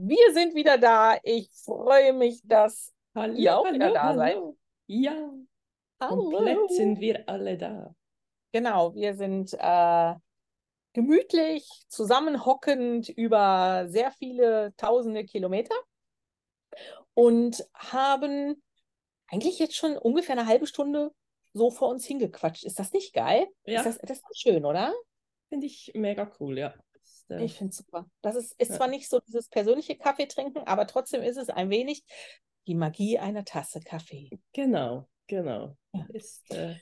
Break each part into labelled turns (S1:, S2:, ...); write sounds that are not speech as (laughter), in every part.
S1: Wir sind wieder da. Ich freue mich, dass
S2: hallo,
S1: ihr auch
S2: hallo,
S1: wieder da
S2: hallo.
S1: seid.
S2: Ja,
S1: Hallo.
S2: komplett sind wir alle da.
S1: Genau, wir sind äh, gemütlich zusammenhockend über sehr viele tausende Kilometer und haben eigentlich jetzt schon ungefähr eine halbe Stunde so vor uns hingequatscht. Ist das nicht geil?
S2: Ja.
S1: Ist das, das ist schön, oder?
S2: Finde ich mega cool, ja. Äh,
S1: Ich finde es super. Das ist, ist
S2: Ja.
S1: zwar nicht so dieses persönliche Kaffee trinken, aber trotzdem ist es ein wenig die Magie einer Tasse Kaffee.
S2: genau, genau.
S1: Ja.
S2: Ist, äh,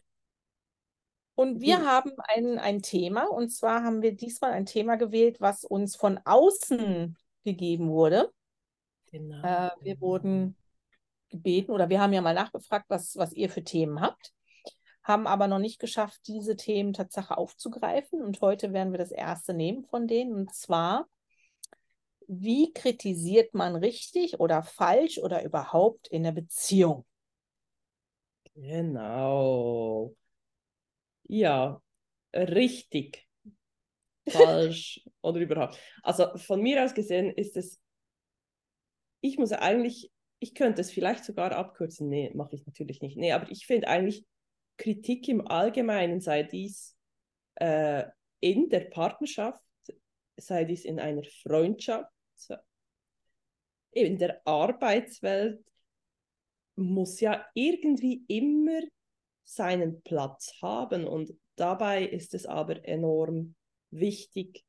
S1: Und wir
S2: Mhm.
S1: haben ein, ein Thema, und zwar haben wir diesmal ein Thema gewählt, was uns von außen gegeben wurde.
S2: genau.
S1: Äh, wir wurden gebeten oder wir haben ja mal nachgefragt, was, was ihr für Themen habt, haben aber noch nicht geschafft, diese Themen Tatsache aufzugreifen. Und heute werden wir das erste nehmen von denen, und zwar, wie kritisiert man richtig oder falsch oder überhaupt in der Beziehung?
S2: Genau. Ja, richtig, falsch (laughs) oder überhaupt. Also von mir aus gesehen ist es, ich muss eigentlich, ich könnte es vielleicht sogar abkürzen. Nee, mache ich natürlich nicht. Nee, aber ich finde eigentlich, Kritik im Allgemeinen, sei dies äh, in der Partnerschaft, sei dies in einer Freundschaft, in der Arbeitswelt, muss ja irgendwie immer seinen Platz haben. Und dabei ist es aber enorm wichtig,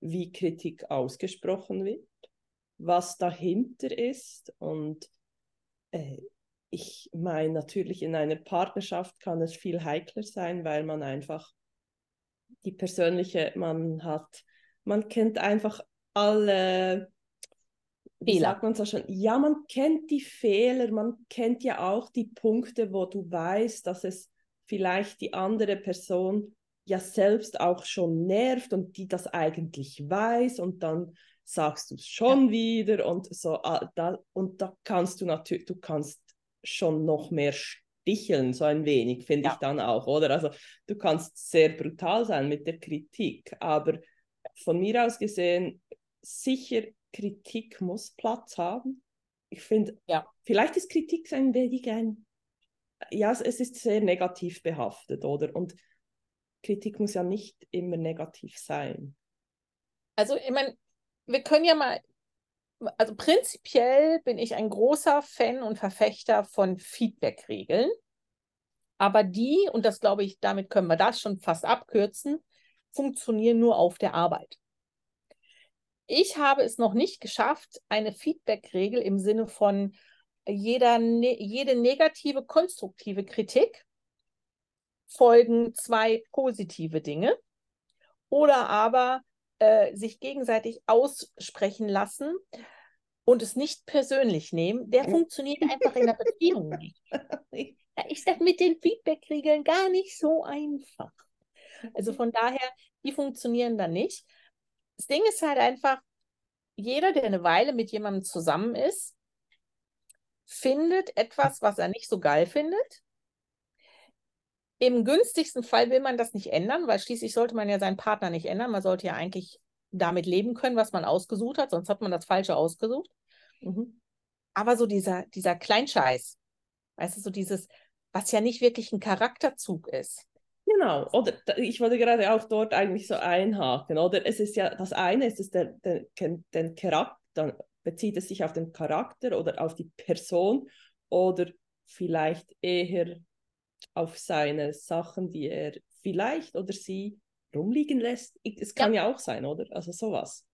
S2: wie Kritik ausgesprochen wird, was dahinter ist. Und äh, ich meine, natürlich in einer Partnerschaft kann es viel heikler sein, weil man einfach die persönliche, man hat, man kennt einfach alle wie
S1: Fehler.
S2: sagt man so schon? Ja, man kennt die Fehler, man kennt ja auch die Punkte, wo du weißt, dass es vielleicht die andere Person ja selbst auch schon nervt und die das eigentlich weiß und dann sagst du es schon wieder und so ah, da, und da kannst du natürlich, du kannst schon noch mehr sticheln, so ein wenig, finde
S1: Ja.
S2: ich dann auch, oder? Also du kannst sehr brutal sein mit der Kritik, aber von mir aus gesehen, sicher Kritik muss Platz haben. Ich finde,
S1: Ja.
S2: vielleicht ist Kritik ein wenig ein, ja, es, es ist sehr negativ behaftet, oder? Und Kritik muss ja nicht immer negativ sein.
S1: Also, ich meine, wir können ja mal, also prinzipiell bin ich ein großer Fan und Verfechter von Feedback-Regeln. Aber die, und das glaube ich, damit können wir das schon fast abkürzen, funktionieren nur auf der Arbeit. Ich habe es noch nicht geschafft, eine Feedback-Regel im Sinne von jeder, ne, jede negative, konstruktive Kritik folgen zwei positive Dinge oder aber äh, sich gegenseitig aussprechen lassen und es nicht persönlich nehmen, der funktioniert einfach in der Beziehung (laughs) nicht. Da ist das mit den Feedback-Regeln gar nicht so einfach. Also von daher, die funktionieren dann nicht. Das Ding ist halt einfach, jeder, der eine Weile mit jemandem zusammen ist, findet etwas, was er nicht so geil findet. Im günstigsten Fall will man das nicht ändern, weil schließlich sollte man ja seinen Partner nicht ändern. Man sollte ja eigentlich damit leben können, was man ausgesucht hat, sonst hat man das Falsche ausgesucht.
S2: Mhm.
S1: Aber so dieser, dieser Kleinscheiß, weißt du, so dieses, was ja nicht wirklich ein Charakterzug ist.
S2: Genau, oder ich wollte gerade auch dort eigentlich so einhaken, oder? Es ist ja, das eine ist es der, der, den Charakter, dann bezieht es sich auf den Charakter oder auf die Person oder vielleicht eher auf seine Sachen, die er vielleicht oder sie rumliegen lässt. Es kann ja, auch sein, oder? Also sowas.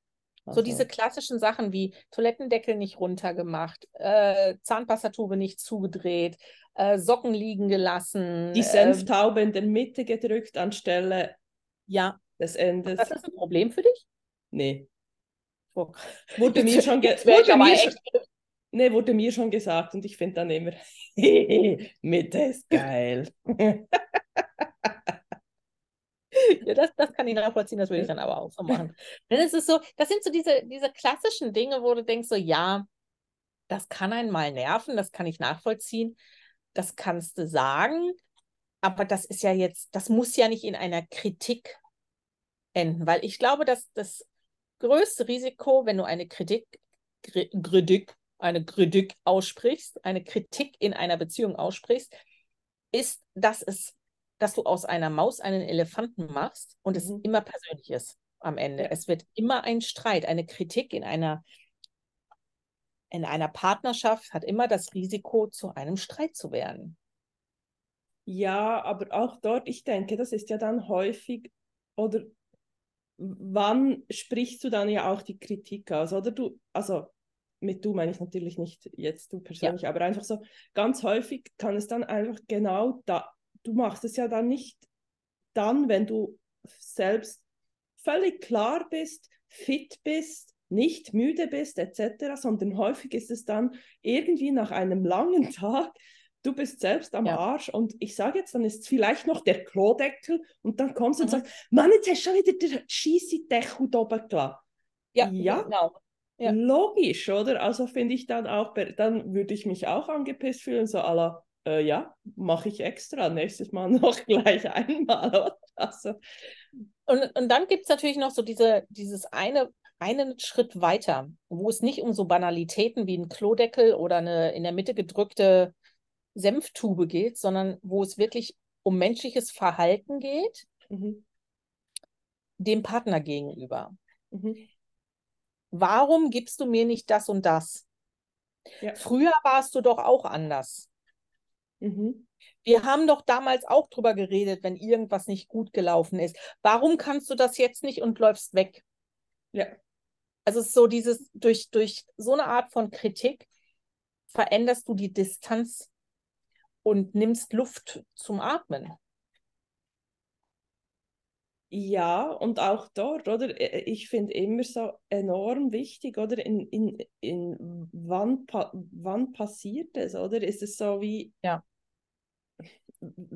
S1: So
S2: Also,
S1: diese klassischen Sachen wie Toilettendeckel nicht runtergemacht, äh, Zahnpastatube nicht zugedreht, äh, Socken liegen gelassen.
S2: die
S1: äh,
S2: Senftaube in der Mitte gedrückt anstelle
S1: ja,
S2: des Endes.
S1: das ist ein Problem für dich?
S2: Nee,
S1: Oh.
S2: wurde mir schon, ge wurde mir schon, nee, wurde mir schon gesagt und ich finde dann immer, (laughs) Mitte ist geil.
S1: Ja, das, das kann ich nachvollziehen, das würde ich dann aber auch so machen. Denn es ist so, das sind so diese, diese klassischen Dinge, wo du denkst, so, ja, das kann einen mal nerven, das kann ich nachvollziehen, das kannst du sagen, aber das ist ja jetzt, das muss ja nicht in einer Kritik enden, weil ich glaube, dass das größte Risiko, wenn du eine Kritik Kritik, eine Kritik aussprichst, eine Kritik in einer Beziehung aussprichst, ist, dass es, dass du aus einer Maus einen Elefanten machst und mhm. es immer persönlich ist am Ende. Es wird immer ein Streit, eine Kritik in einer in einer Partnerschaft hat immer das Risiko, zu einem Streit zu werden.
S2: Ja, aber auch dort, ich denke, das ist ja dann häufig, oder wann sprichst du dann ja auch die Kritik aus? Oder du, also mit du meine ich natürlich nicht jetzt du persönlich, ja. aber einfach so, ganz häufig kann es dann einfach genau da, du machst es ja dann nicht dann, wenn du selbst völlig klar bist, fit bist, nicht müde bist etc., sondern häufig ist es dann irgendwie nach einem langen (laughs) Tag, du bist selbst am ja. Arsch und ich sage jetzt, dann ist es vielleicht noch der Klodeckel und dann kommst du mhm. und sagst, Mann, jetzt hast du schon wieder den scheisse Deckel oben gelassen.
S1: Ja, ja, genau.
S2: Ja. Logisch, oder? Also finde ich dann auch, dann würde ich mich auch angepisst fühlen, so aller, äh, ja, mache ich extra, nächstes Mal (laughs) noch gleich einmal, oder? Also.
S1: Und, und dann gibt es natürlich noch so diese, dieses eine, einen Schritt weiter, wo es nicht um so Banalitäten wie ein Klodeckel oder eine in der Mitte gedrückte Senftube geht, sondern wo es wirklich um menschliches Verhalten geht, mhm. dem Partner gegenüber. Mhm. Warum gibst du mir nicht das und das? Ja. Früher warst du doch auch anders. Mhm. Wir haben doch damals auch drüber geredet, wenn irgendwas nicht gut gelaufen ist. Warum kannst du das jetzt nicht und läufst weg? Ja. Also es ist so dieses, durch, durch so eine Art von Kritik veränderst du die Distanz und nimmst Luft zum Atmen.
S2: Ja, und auch dort, oder? Ich finde immer so enorm wichtig, oder? In, in, in wann, pa wann passiert es, oder? Ist es so wie.
S1: Ja.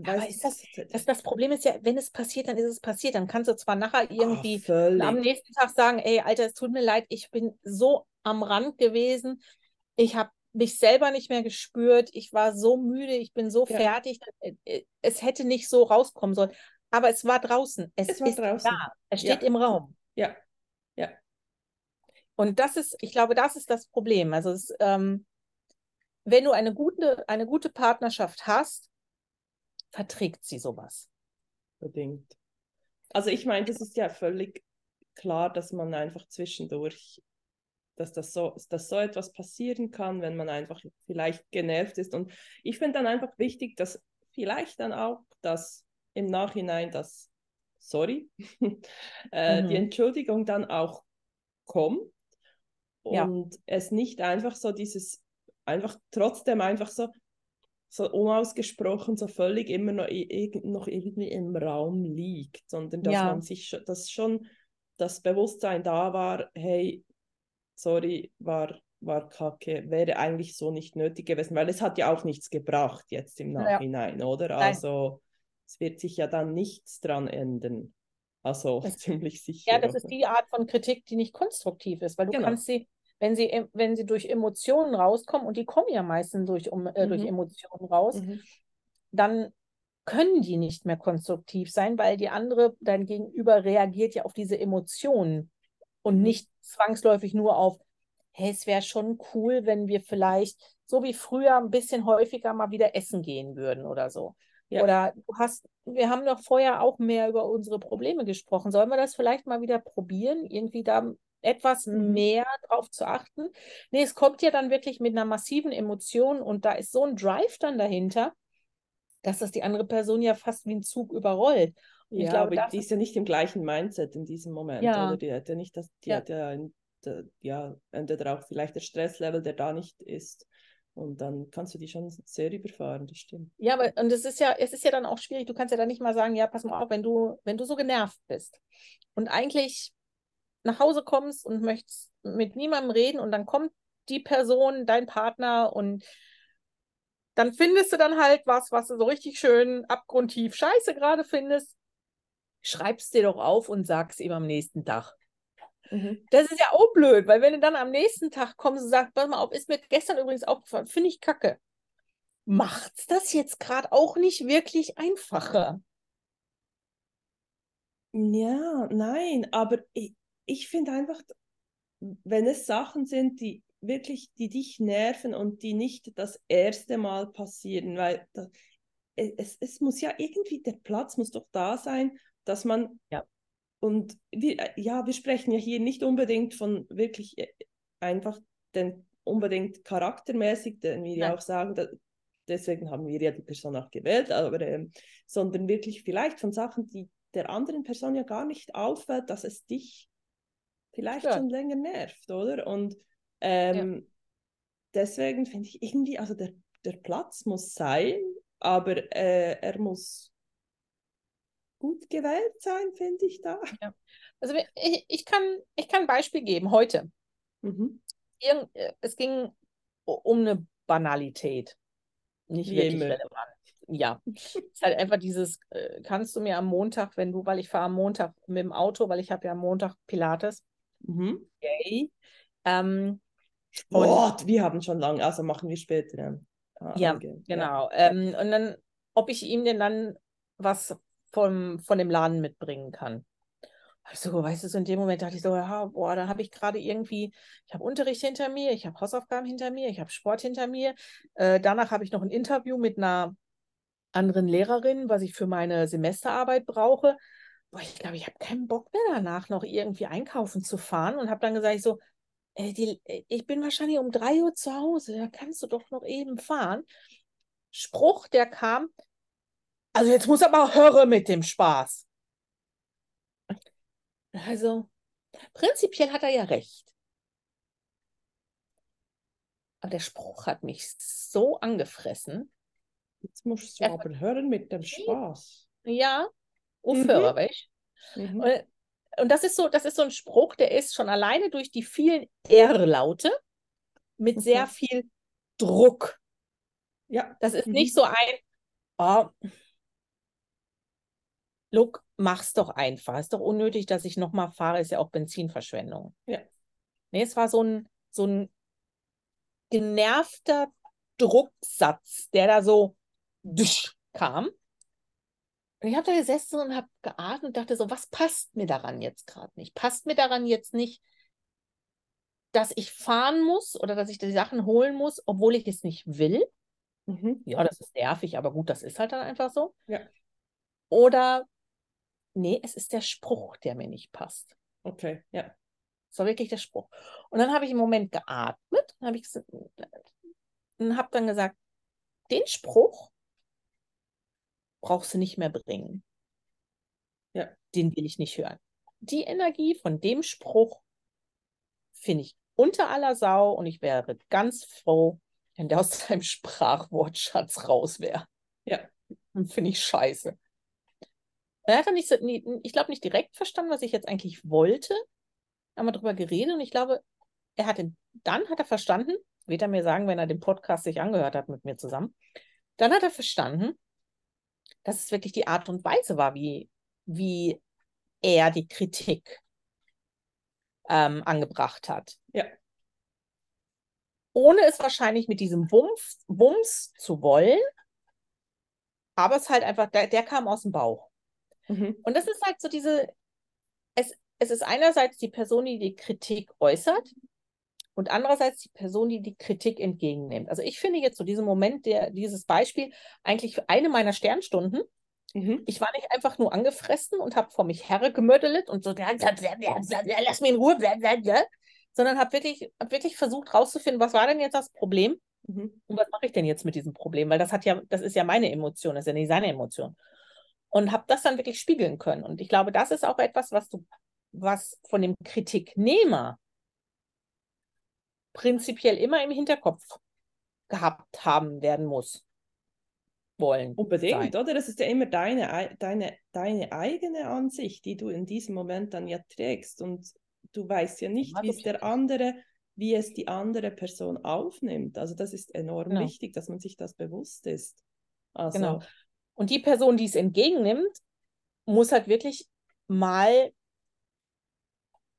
S1: Aber ist das, das, das Problem ist ja, wenn es passiert, dann ist es passiert. Dann kannst du zwar nachher irgendwie oh, am nächsten Tag sagen, ey, Alter, es tut mir leid, ich bin so am Rand gewesen. Ich habe mich selber nicht mehr gespürt. Ich war so müde, ich bin so ja. fertig. Äh, äh, es hätte nicht so rauskommen sollen. Aber es war draußen. Es, es ist draußen. da. Es steht ja. im Raum.
S2: Ja. Ja.
S1: Und das ist, ich glaube, das ist das Problem. Also es, ähm, wenn du eine gute, eine gute Partnerschaft hast, verträgt sie sowas.
S2: Bedingt. Also ich meine, das ist ja völlig klar, dass man einfach zwischendurch dass das so, dass so etwas passieren kann, wenn man einfach vielleicht genervt ist. Und ich finde dann einfach wichtig, dass vielleicht dann auch das im Nachhinein das Sorry, (laughs) äh, mhm. die Entschuldigung dann auch kommt und ja. es nicht einfach so dieses, einfach trotzdem einfach so, so unausgesprochen, so völlig immer noch, noch irgendwie im Raum liegt, sondern dass ja. man sich, dass schon das Bewusstsein da war, hey, sorry, war, war kacke, wäre eigentlich so nicht nötig gewesen, weil es hat ja auch nichts gebracht jetzt im Nachhinein, ja. oder? Also es wird sich ja dann nichts dran ändern. Also (laughs) das, ziemlich sicher.
S1: Ja, das ist die Art von Kritik, die nicht konstruktiv ist, weil du genau. kannst sie, wenn sie, wenn sie durch Emotionen rauskommen, und die kommen ja meistens durch, um, äh, mhm. durch Emotionen raus, mhm. dann können die nicht mehr konstruktiv sein, weil die andere, dein Gegenüber reagiert ja auf diese Emotionen und mhm. nicht zwangsläufig nur auf, hey, es wäre schon cool, wenn wir vielleicht so wie früher ein bisschen häufiger mal wieder essen gehen würden oder so. Ja. Oder du hast, wir haben doch vorher auch mehr über unsere Probleme gesprochen. Sollen wir das vielleicht mal wieder probieren, irgendwie da etwas mhm. mehr drauf zu achten? Nee, es kommt ja dann wirklich mit einer massiven Emotion und da ist so ein Drive dann dahinter, dass das die andere Person ja fast wie ein Zug überrollt.
S2: Ja, ich glaube, die ist ja nicht im gleichen Mindset in diesem Moment, ja. oder? Die hat ja nicht das, die ja. hat ja, ja entweder auch vielleicht der Stresslevel, der da nicht ist. Und dann kannst du die schon sehr überfahren, das stimmt.
S1: Ja, aber und es ist ja, es ist ja dann auch schwierig, du kannst ja dann nicht mal sagen, ja, pass mal auf, wenn du, wenn du so genervt bist und eigentlich nach Hause kommst und möchtest mit niemandem reden und dann kommt die Person, dein Partner und dann findest du dann halt was, was du so richtig schön abgrundtief scheiße gerade findest schreib's dir doch auf und sag's ihm am nächsten Tag. Mhm. Das ist ja auch blöd, weil wenn du dann am nächsten Tag kommst und sagst, pass mal auf, ist mir gestern übrigens aufgefallen, finde ich kacke. Macht's das jetzt gerade auch nicht wirklich einfacher?
S2: Ja, nein, aber ich, ich finde einfach, wenn es Sachen sind, die wirklich, die dich nerven und die nicht das erste Mal passieren, weil das, es, es muss ja irgendwie, der Platz muss doch da sein, dass man,
S1: ja.
S2: Und wir, ja, wir sprechen ja hier nicht unbedingt von wirklich äh, einfach den unbedingt charaktermäßig, denn wir ja auch sagen, dass, deswegen haben wir ja die Person auch gewählt, aber ähm, sondern wirklich vielleicht von Sachen, die der anderen Person ja gar nicht auffällt, dass es dich vielleicht ja. schon länger nervt, oder? Und ähm, ja. deswegen finde ich irgendwie, also der, der Platz muss sein, aber äh, er muss gut gewählt sein, finde ich da.
S1: Ja. Also ich, ich, kann, ich kann ein Beispiel geben heute. Mhm. Äh, es ging um eine Banalität. Nicht Wie wirklich relevant. Ja, es ist halt einfach dieses, äh, kannst du mir am Montag, wenn du, weil ich fahre am Montag mit dem Auto, weil ich habe ja am Montag Pilates. Mhm. Okay. Ähm,
S2: Sport, wir haben schon lange, also machen wir später.
S1: Ah, ja, genau. Ja. Ähm, und dann, ob ich ihm denn dann was vom, von dem Laden mitbringen kann. So, weißt du, so in dem Moment dachte ich so, ja, boah, da habe ich gerade irgendwie, ich habe Unterricht hinter mir, ich habe Hausaufgaben hinter mir, ich habe Sport hinter mir. Äh, danach habe ich noch ein Interview mit einer anderen Lehrerin, was ich für meine Semesterarbeit brauche. Boah, ich glaube, ich habe keinen Bock mehr danach noch irgendwie einkaufen zu fahren und habe dann gesagt, ich so, äh, die, äh, ich bin wahrscheinlich um drei Uhr zu Hause, da kannst du doch noch eben fahren. Spruch, der kam, also jetzt muss aber höre mit dem Spaß. Also, prinzipiell hat er ja recht. Aber der Spruch hat mich so angefressen.
S2: Jetzt musst du er aber hören mit dem Spaß.
S1: Ja, aufhören, mhm. mhm. Und, und das ist so, das ist so ein Spruch, der ist schon alleine durch die vielen R-Laute mit okay. sehr viel Druck. Ja. Das ist mhm. nicht so ein, oh, look, mach's doch einfach. Ist doch unnötig, dass ich nochmal fahre, ist ja auch Benzinverschwendung. Ja. Nee, es war so ein, so ein genervter Drucksatz, der da so kam. Und ich habe da gesessen und habe geatmet und dachte so, was passt mir daran jetzt gerade nicht? Passt mir daran jetzt nicht, dass ich fahren muss oder dass ich die Sachen holen muss, obwohl ich es nicht will? Mhm. Ja, das ist nervig, aber gut, das ist halt dann einfach so. Ja. Oder, nee, es ist der Spruch, der mir nicht passt.
S2: Okay, ja.
S1: Das war wirklich der Spruch. Und dann habe ich im Moment geatmet und habe hab dann gesagt, den Spruch brauchst du nicht mehr bringen. Ja. Den will ich nicht hören. Die Energie von dem Spruch finde ich unter aller Sau und ich wäre ganz froh, wenn der aus (laughs) deinem Sprachwortschatz raus wäre. Ja. Finde ich scheiße. Er hat nicht so, ich glaube nicht direkt verstanden, was ich jetzt eigentlich wollte. Haben wir darüber geredet und ich glaube, er hat den, dann hat er verstanden, wird er mir sagen, wenn er den Podcast sich angehört hat mit mir zusammen, dann hat er verstanden, dass es wirklich die Art und Weise war, wie, wie er die Kritik ähm, angebracht hat. Ja. Ohne es wahrscheinlich mit diesem Wumms, Wumms zu wollen, aber es halt einfach, der, der kam aus dem Bauch. Mhm. Und das ist halt so diese, es, es ist einerseits die Person, die die Kritik äußert, und andererseits die Person, die die Kritik entgegennimmt. Also ich finde jetzt so diesen Moment, der, dieses Beispiel, eigentlich eine meiner Sternstunden. Mhm. Ich war nicht einfach nur angefressen und habe vor mich hergemödelt und so, lass mich in Ruhe, sondern habe wirklich, hab wirklich versucht rauszufinden, was war denn jetzt das Problem mhm. und was mache ich denn jetzt mit diesem Problem, weil das hat ja, das ist ja meine Emotion, das ist ja nicht seine Emotion. Und habe das dann wirklich spiegeln können. Und ich glaube, das ist auch etwas, was du, was von dem Kritiknehmer prinzipiell immer im Hinterkopf gehabt haben werden muss. Wollen.
S2: Unbedingt, sein. oder? Das ist ja immer deine, deine, deine eigene Ansicht, die du in diesem Moment dann ja trägst. Und du weißt ja nicht, ja, wie es der andere, wie es die andere Person aufnimmt. Also das ist enorm genau. wichtig, dass man sich das bewusst ist.
S1: Also, genau. Und die Person, die es entgegennimmt, muss halt wirklich mal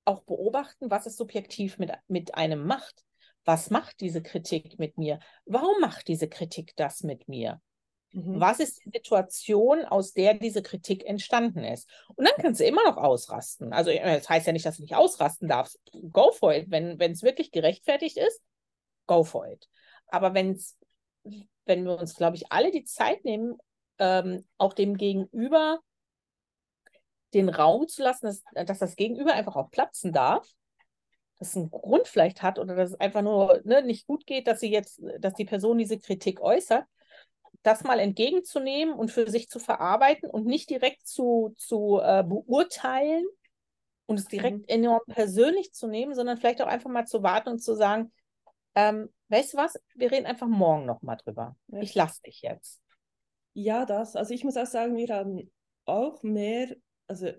S1: auch beobachten, was es subjektiv mit, mit einem macht. Was macht diese Kritik mit mir? Warum macht diese Kritik das mit mir? Mhm. Was ist die Situation, aus der diese Kritik entstanden ist? Und dann kannst du immer noch ausrasten. Also, das heißt ja nicht, dass du nicht ausrasten darfst. Go for it. Wenn es wirklich gerechtfertigt ist, go for it. Aber wenn's, wenn wir uns, glaube ich, alle die Zeit nehmen, ähm, auch dem Gegenüber den Raum zu lassen, dass, dass das Gegenüber einfach auch platzen darf, dass es einen Grund vielleicht hat oder dass es einfach nur ne, nicht gut geht, dass sie jetzt, dass die Person diese Kritik äußert, das mal entgegenzunehmen und für sich zu verarbeiten und nicht direkt zu, zu äh, beurteilen und es direkt mhm. enorm persönlich zu nehmen, sondern vielleicht auch einfach mal zu warten und zu sagen, ähm, weißt du was, wir reden einfach morgen nochmal drüber. Ja. Ich lasse dich jetzt.
S2: Ja, das. Also ich muss auch sagen, wir haben auch mehr, also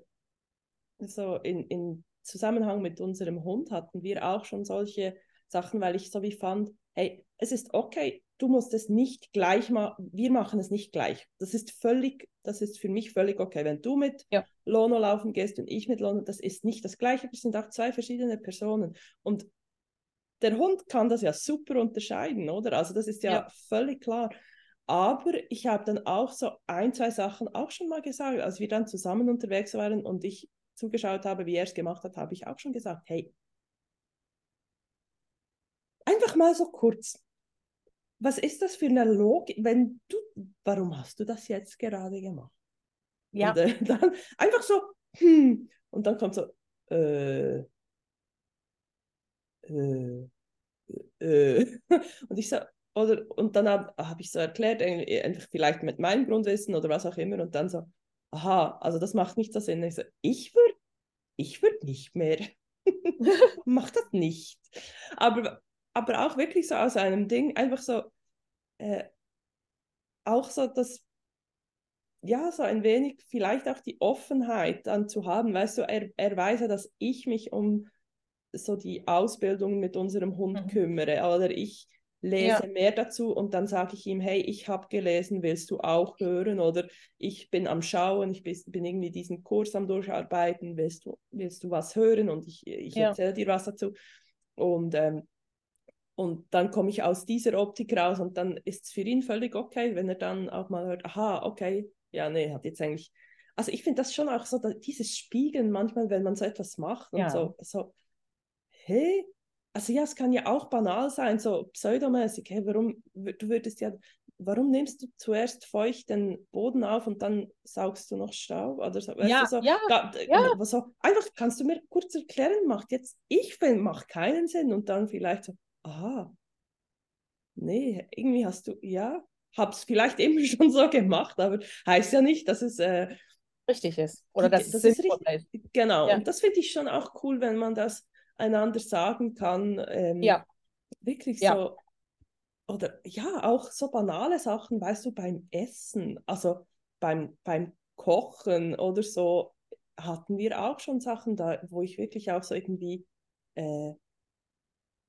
S2: so in, in Zusammenhang mit unserem Hund hatten wir auch schon solche Sachen, weil ich so wie fand, hey, es ist okay, du musst es nicht gleich machen, wir machen es nicht gleich. Das ist völlig, das ist für mich völlig okay. Wenn du mit ja. Lono laufen gehst und ich mit Lono, das ist nicht das gleiche, wir sind auch zwei verschiedene Personen. Und der Hund kann das ja super unterscheiden, oder? Also das ist ja, ja. völlig klar. Aber ich habe dann auch so ein, zwei Sachen auch schon mal gesagt, als wir dann zusammen unterwegs waren und ich zugeschaut habe, wie er es gemacht hat, habe ich auch schon gesagt, hey, einfach mal so kurz, was ist das für eine Logik, wenn du, warum hast du das jetzt gerade gemacht? Ja. Und äh, (laughs) dann einfach so, hm, und dann kommt so, äh, äh, äh. (laughs) und ich so, oder, und dann habe hab ich so erklärt, einfach vielleicht mit meinem Grundwissen oder was auch immer, und dann so, aha, also das macht nicht so Sinn. Ich so, ich würde ich würd nicht mehr. (laughs) Mach das nicht. Aber, aber auch wirklich so aus einem Ding, einfach so, äh, auch so das, ja, so ein wenig vielleicht auch die Offenheit dann zu haben. Weißt du, er, er weiß ja, dass ich mich um so die Ausbildung mit unserem Hund mhm. kümmere oder ich lese ja. mehr dazu und dann sage ich ihm, hey, ich habe gelesen, willst du auch hören? Oder ich bin am Schauen, ich bin, irgendwie diesen Kurs am Durcharbeiten, willst du, willst du was hören? Und ich, ich ja. erzähle dir was dazu. Und, ähm, und dann komme ich aus dieser Optik raus und dann ist es für ihn völlig okay, wenn er dann auch mal hört, aha, okay, ja, nee, hat jetzt eigentlich. Also ich finde das schon auch so, dieses Spiegeln manchmal, wenn man so etwas macht und ja. so, so, hey, also ja, es kann ja auch banal sein, so pseudomäßig, hey, warum, du würdest ja, warum nimmst du zuerst feucht den Boden auf und dann saugst du noch Staub? Oder so,
S1: ja,
S2: so,
S1: ja,
S2: da, ja. So, einfach, kannst du mir kurz erklären, macht jetzt, ich finde, macht keinen Sinn und dann vielleicht so, aha, nee, irgendwie hast du, ja, hab's vielleicht (laughs) eben schon so gemacht, aber heißt ja nicht, dass es äh,
S1: richtig ist oder dass
S2: das es sinnvoll ist. Richtig, genau, ja. und das finde ich schon auch cool, wenn man das einander sagen kann. Ähm, ja. Wirklich ja. so. Oder ja, auch so banale Sachen, weißt du, beim Essen, also beim, beim Kochen oder so, hatten wir auch schon Sachen da, wo ich wirklich auch so irgendwie, äh,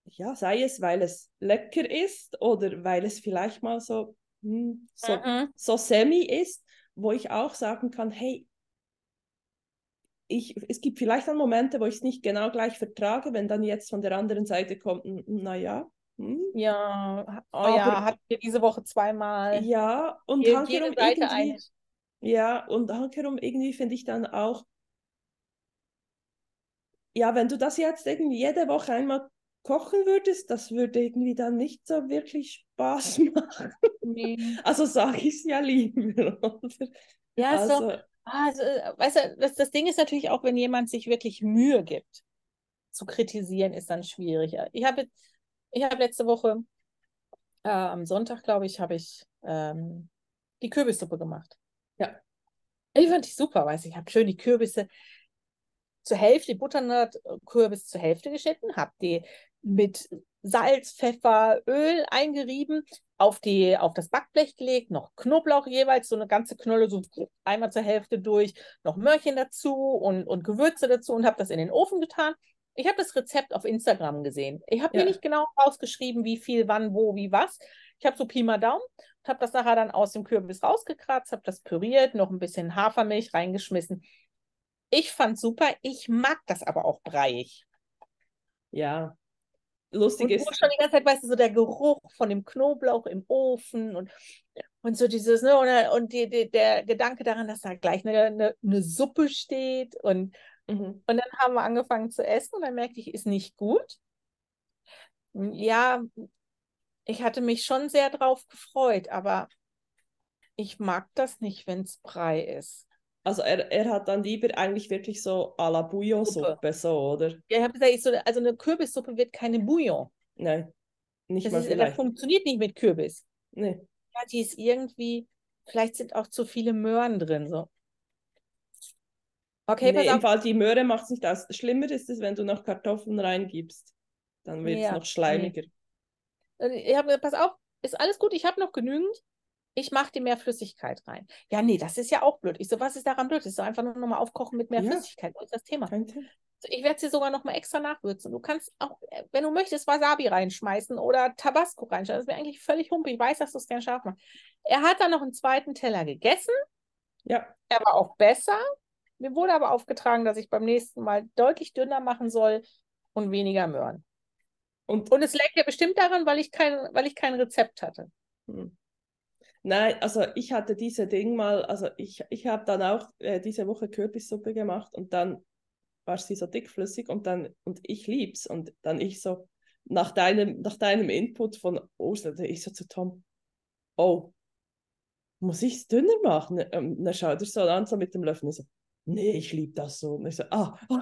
S2: ja, sei es, weil es lecker ist oder weil es vielleicht mal so, hm, so, mhm. so semi ist, wo ich auch sagen kann, hey, ich, es gibt vielleicht dann Momente, wo ich es nicht genau gleich vertrage, wenn dann jetzt von der anderen Seite kommt, naja.
S1: Hm. Ja, oh Aber, ja, hatten wir diese Woche zweimal.
S2: Ja, und
S1: jede, jede Seite
S2: Ja, und hankerum irgendwie finde ich dann auch, ja, wenn du das jetzt irgendwie jede Woche einmal kochen würdest, das würde irgendwie dann nicht so wirklich Spaß (laughs) machen. Nee. Also sage ich es ja lieber. (laughs) Oder?
S1: Ja, also, so, also, äh, weißt du, das, das Ding ist natürlich auch, wenn jemand sich wirklich Mühe gibt, zu kritisieren, ist dann schwieriger. Ich habe ich hab letzte Woche, äh, am Sonntag, glaube ich, habe ich ähm, die Kürbissuppe gemacht. Ja. Die fand ich super, weiß ich. Ich habe schön die Kürbisse zur Hälfte, die Butternut-Kürbis zur Hälfte geschnitten, habe die mit Salz, Pfeffer, Öl eingerieben, auf, die, auf das Backblech gelegt, noch Knoblauch jeweils, so eine ganze Knolle, so einmal zur Hälfte durch, noch Möhrchen dazu und, und Gewürze dazu und habe das in den Ofen getan. Ich habe das Rezept auf Instagram gesehen. Ich habe ja. mir nicht genau rausgeschrieben, wie viel, wann, wo, wie, was. Ich habe so Pi mal Daumen und habe das nachher dann aus dem Kürbis rausgekratzt, habe das püriert, noch ein bisschen Hafermilch reingeschmissen. Ich fand super. Ich mag das aber auch breiig.
S2: Ja, lustig
S1: und
S2: ist.
S1: schon die ganze Zeit, weißt du, so der Geruch von dem Knoblauch im Ofen und, und so dieses, ne, und, und die, die, der Gedanke daran, dass da gleich eine, eine, eine Suppe steht und, mhm. und dann haben wir angefangen zu essen und dann merkte ich, ist nicht gut. Ja, Ich hatte mich schon sehr drauf gefreut, aber ich mag das nicht, wenn es Brei ist.
S2: Also er, er hat dann lieber eigentlich wirklich so à la Bouillon-Suppe, so, oder?
S1: Ja, ich habe gesagt, also eine Kürbissuppe wird keine Bouillon.
S2: Nein, nicht
S1: Das,
S2: mal
S1: ist, das
S2: vielleicht.
S1: funktioniert nicht mit Kürbis.
S2: Nee.
S1: Ja, die ist irgendwie, vielleicht sind auch zu viele Möhren drin. So. Okay,
S2: nee,
S1: pass
S2: im
S1: auf.
S2: Fall die Möhre macht es nicht aus. Schlimmer ist es, wenn du noch Kartoffeln reingibst. Dann wird es
S1: Ja,
S2: noch schleimiger.
S1: Ich habe pass auf, ist alles gut, ich habe noch genügend. Ich mache dir mehr Flüssigkeit rein. Ja, nee, das ist ja auch blöd. Ich so, was ist daran blöd? Das ist so einfach nur nochmal aufkochen mit mehr
S2: Ja.
S1: Flüssigkeit. Wo ist das Thema? Ich werde sie sogar nochmal extra nachwürzen. Du kannst auch, äh, wenn du möchtest, Wasabi reinschmeißen oder Tabasco reinschmeißen. Das wäre eigentlich völlig humpe. Ich weiß, dass du es gern scharf machst. Er hat dann noch einen zweiten Teller gegessen.
S2: Ja,
S1: Er war auch besser. Mir wurde aber aufgetragen, dass ich beim nächsten Mal deutlich dünner machen soll und weniger Möhren.
S2: und
S1: Und es lag ja bestimmt daran, weil ich kein, weil ich kein Rezept hatte.
S2: Hm. Nein, also ich hatte diese Ding mal, also ich, ich habe dann auch äh, diese Woche Kürbissuppe gemacht und dann war sie so dickflüssig und dann, und ich lieb's und dann ich so, nach deinem, nach deinem Input von Ursula, ich so zu Tom, oh, muss ich es dünner machen? Ähm, dann schaut er so an, so mit dem Löffel, und so, nee, ich liebe das so. Und ich so, ah, so,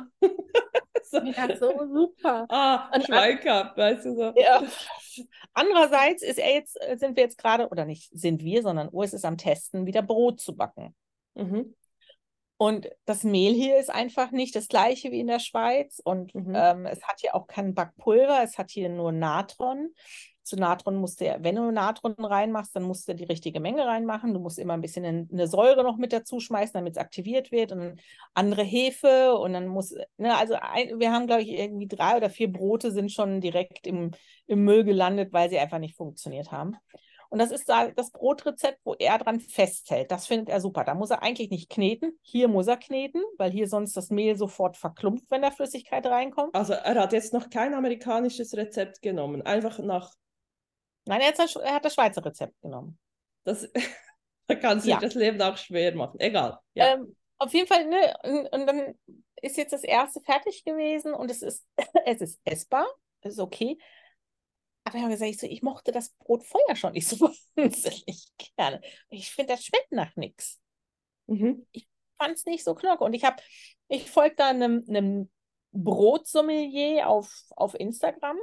S1: Ja, so super. (laughs)
S2: ah,
S1: Und-
S2: Schwein gehabt, weißt du so.
S1: Ja. (laughs) Andererseits ist er jetzt, äh, sind wir jetzt gerade, oder nicht sind wir, sondern Urs ist am Testen, wieder Brot zu backen.
S2: Mhm.
S1: Und das Mehl hier ist einfach nicht das gleiche wie in der Schweiz. Und
S2: Mhm.
S1: ähm, es hat hier auch kein Backpulver, es hat hier nur Natron. Zu Natron musst du, wenn du Natron reinmachst, dann musst du die richtige Menge reinmachen. Du musst immer ein bisschen eine, Säure noch mit dazu schmeißen, damit es aktiviert wird. Und andere Hefe und dann muss, ne, also ein, wir haben, glaube ich, irgendwie drei oder vier Brote sind schon direkt im, im Müll gelandet, weil sie einfach nicht funktioniert haben. Und das ist da das Brotrezept, wo er dran festhält. Das findet er super. Da muss er eigentlich nicht kneten. Hier muss er kneten, weil hier sonst das Mehl sofort verklumpt, wenn da Flüssigkeit reinkommt.
S2: Also er hat jetzt noch kein amerikanisches Rezept genommen, einfach nach,
S1: Nein, er hat das, er hat das Schweizer Rezept genommen.
S2: das, (laughs) da kannst du
S1: Ja.
S2: das Leben auch schwer machen. Egal. Ja.
S1: Ähm, auf jeden Fall, ne, und, und dann ist jetzt das erste fertig gewesen und es ist, (laughs) es ist essbar, es ist okay. Aber ich habe gesagt, ich, so, ich mochte das Brot vorher schon nicht so (laughs) wahnsinnig gerne. Ich finde, das schmeckt nach nichts.
S2: Mhm.
S1: fand es nicht so knorke. Und ich habe, ich folge da einem, einem Brotsommelier auf, auf Instagram,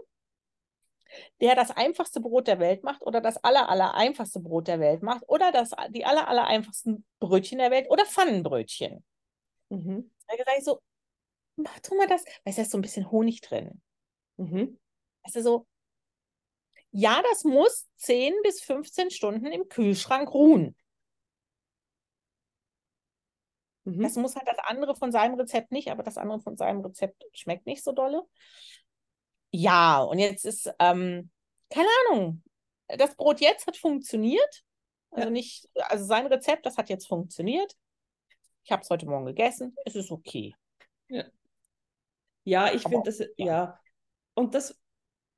S1: der das einfachste Brot der Welt macht oder das aller, aller einfachste Brot der Welt macht oder das, die aller, aller einfachsten Brötchen der Welt oder Pfannenbrötchen.
S2: Mhm.
S1: Da ich gesagt, so, mach doch mal das. Du, da ist so ein bisschen Honig drin.
S2: Mhm.
S1: Du, so, ja, das muss 10 bis 15 Stunden im Kühlschrank ruhen.
S2: Mhm.
S1: Das muss halt das andere von seinem Rezept nicht, aber das andere von seinem Rezept schmeckt nicht so dolle. Ja, und jetzt ist, ähm, keine Ahnung, das Brot jetzt hat funktioniert. Also
S2: Ja.
S1: nicht, also sein Rezept, das hat jetzt funktioniert. Ich habe es heute Morgen gegessen. Es ist okay.
S2: Ja, ich
S1: Aber-
S2: finde das, ja. Und das,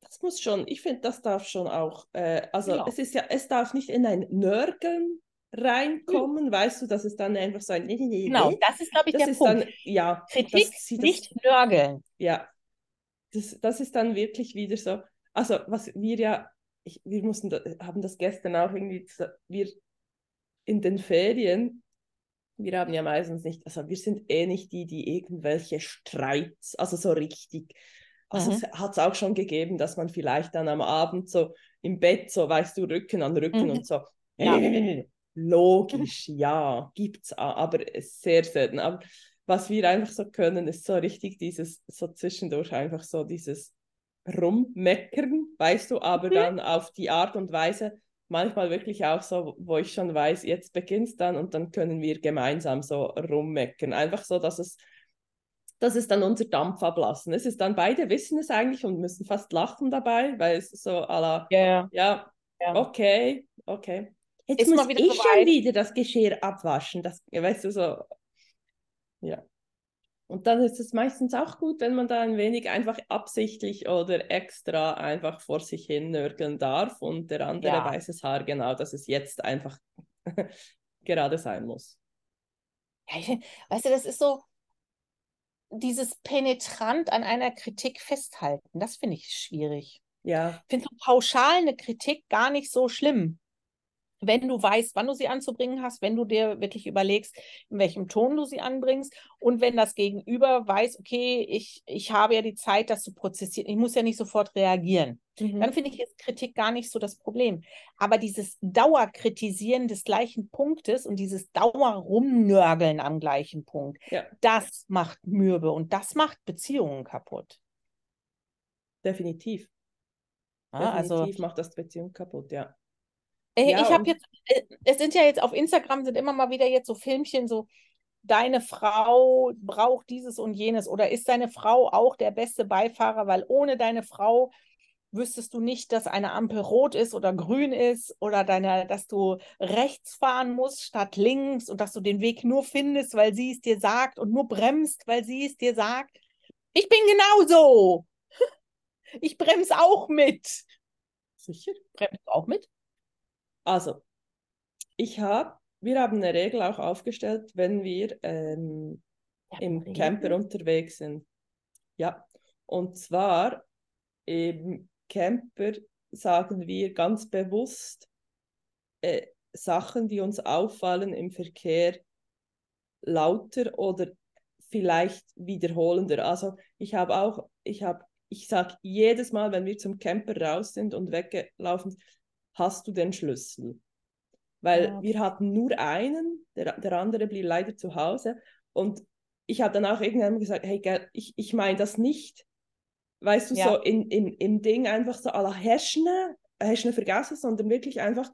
S2: das muss schon, ich finde, das darf schon auch, äh, also
S1: Ja.
S2: es ist ja, es darf nicht in ein Nörgeln reinkommen, weißt du, dass es dann einfach so ein, nee, nee, nee,
S1: Genau, das ist, glaube ich,
S2: das
S1: der
S2: ist
S1: Punkt.
S2: dann, ja,
S1: Kritik,
S2: das, das,
S1: nicht nörgeln.
S2: Ja, das, das ist dann wirklich wieder so. Also, was wir ja, ich, wir mussten, haben das gestern auch irgendwie, wir in den Ferien, wir haben ja meistens nicht, also wir sind eh nicht die, die irgendwelche Streits, also so richtig. Also
S1: Mhm.
S2: es hat es auch schon gegeben, dass man vielleicht dann am Abend so im Bett so, weißt du, Rücken an Rücken
S1: Mhm.
S2: und so.
S1: Ja.
S2: Logisch, ja, gibt's, aber es ist sehr selten. Aber was wir einfach so können, ist so richtig dieses, so zwischendurch einfach so dieses Rummeckern, weißt du, aber
S1: Mhm.
S2: dann auf die Art und Weise, manchmal wirklich auch so, wo ich schon weiß, jetzt beginnt's dann und dann können wir gemeinsam so rummeckern. Einfach so, dass es, dass es dann unser Dampf ablassen. Es ist dann, beide wissen es eigentlich und müssen fast lachen dabei, weil es so à la,
S1: Ja,
S2: ja,
S1: ja.
S2: okay, okay. Jetzt
S1: Ist
S2: muss ich
S1: soweit.
S2: schon wieder das Geschirr abwaschen. Das, weißt du, so. Ja. Und dann ist es meistens auch gut, wenn man da ein wenig einfach absichtlich oder extra einfach vor sich hin nörgeln darf und der andere
S1: Ja.
S2: weiß es haargenau, dass es jetzt einfach (laughs) gerade sein muss.
S1: Ja, ich weißt du, das ist so dieses penetrant an einer Kritik festhalten. Das finde ich schwierig.
S2: Ja.
S1: Ich finde so pauschal eine Kritik gar nicht so schlimm wenn du weißt, wann du sie anzubringen hast, wenn du dir wirklich überlegst, in welchem Ton du sie anbringst und wenn das Gegenüber weiß, okay, ich, ich habe ja die Zeit, das zu prozessieren, ich muss ja nicht sofort reagieren. Mhm. Dann finde ich jetzt Kritik gar nicht so das Problem. Aber dieses Dauerkritisieren des gleichen Punktes und dieses Dauerrumnörgeln am gleichen Punkt, ja. das macht mürbe und das macht Beziehungen kaputt.
S2: Definitiv. Ja, also Definitiv also, macht das Beziehung kaputt, ja.
S1: Ja, ich habe jetzt, äh, es sind ja jetzt auf Instagram sind immer mal wieder jetzt so Filmchen, so deine Frau braucht dieses und jenes oder ist deine Frau auch der beste Beifahrer, weil ohne deine Frau wüsstest du nicht, dass eine Ampel rot ist oder grün ist oder deine, dass du rechts fahren musst statt links und dass du den Weg nur findest, weil sie es dir sagt und nur bremst, weil sie es dir sagt. Ich bin genauso. (laughs) Ich bremse auch mit.
S2: Sicher?
S1: Bremst du auch mit?
S2: Also, ich habe, wir haben eine Regel auch aufgestellt, wenn wir ähm, im. Camper unterwegs sind. Ja, und zwar im Camper sagen wir ganz bewusst äh, Sachen, die uns auffallen im Verkehr, lauter oder vielleicht wiederholender. Also ich habe auch, ich habe, ich sage jedes Mal, wenn wir zum Camper raus sind und weggelaufen sind, hast du den Schlüssel? Weil ja. wir hatten nur einen, der, der andere blieb leider zu Hause. Und ich habe dann auch irgendwann gesagt, hey, ich, ich meine das nicht. Weißt du, ja. so in, in, im Ding einfach so à la Häschne, Häschne vergessen, sondern wirklich einfach,